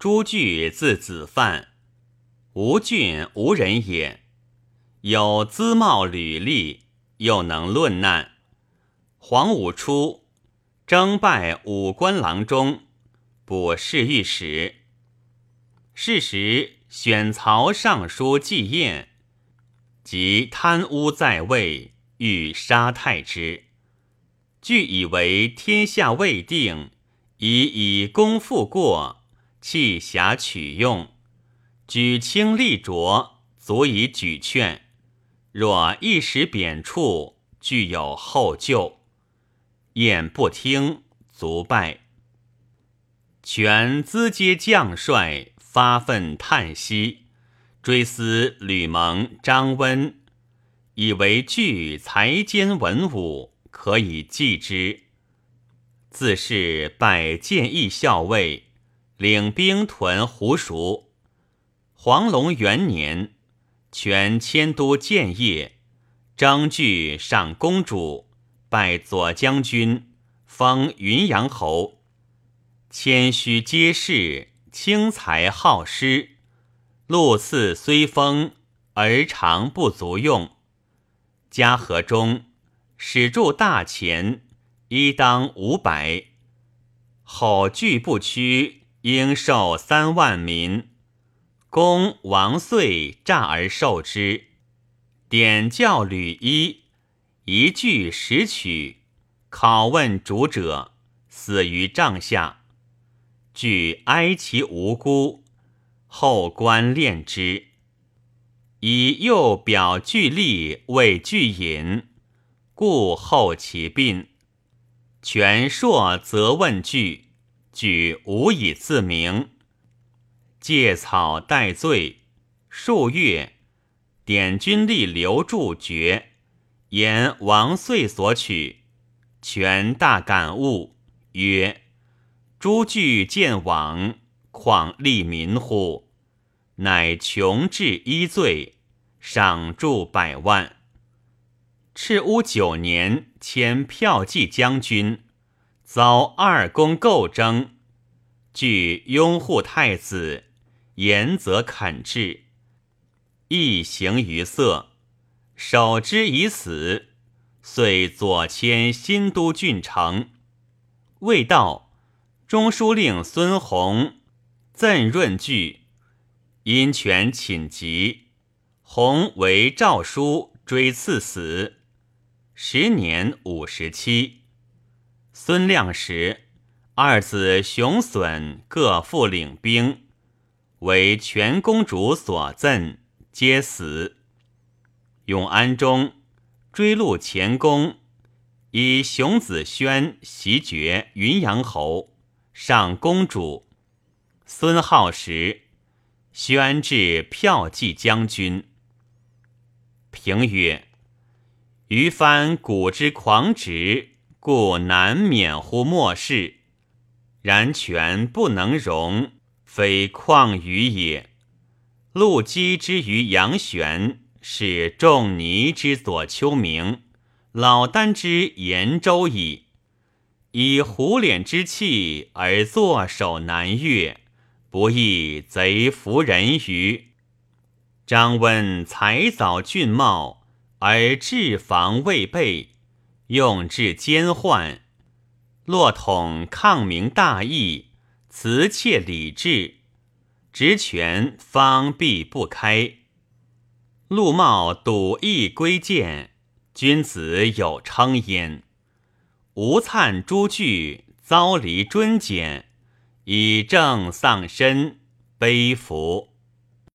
朱据字子范，吴郡吴人也。有姿貌履历，又能论难。黄武初，征拜武官郎中，补侍御史。是时选曹尚书季彦，及贪污在位，欲杀太之。据以为天下未定，以以功复过，弃侠取用，举轻力浊，足以举劝。若一时贬黜，具有后救。晏不听，卒败。权资接将帅，发愤叹息，追思吕蒙、张温，以为具才兼文武，可以继之。自是拜谏议校尉，领兵屯胡熟。黄龙元年。权迁都建业，张据上公主，拜左将军，封云阳侯。谦虚皆事，轻才好施。禄赐虽丰，而常不足用。嘉禾中，始铸大钱，一当五百。后拒不屈，应受三万民。公王遂诈而受之，典教吕一，一句十曲，拷问主者，死于帐下。据哀其无辜，后官练之，以右表具吏为具隐，故后其病。权硕则问句，举无以自明。借草代罪，数月，点军吏刘柱绝，言王遂所取，权大感悟，曰：“诸据见往，况利民乎？”乃穷至一罪，赏铸百万。赤乌九年，迁骠骑将军，遭二公构争，据拥护太子。言则肯至，一行于色，守之以死，遂左迁新都郡城。未到，中书令孙弘赠润据，因权请疾，弘为诏书追赐死。时年五十七。孙亮时，二子熊隼各复领兵。为全公主所赠，皆死。永安中追录前功，以熊子轩袭爵云阳侯，上公主。孙浩时，宣至骠骑将军。评曰：余藩古之狂直，故难免乎末世。然权不能容。非况于也。陆机之于杨玄，是仲尼之左丘明，老聃之延州矣。以虎脸之气而坐守南越，不亦贼服人于？张温才早俊茂，而治防未备，用智兼患。骆统抗明大义。辞切礼制，职权方必不开。陆茂笃义归谏，君子有称焉。吴粲诸据遭离尊简，以正丧身，悲服。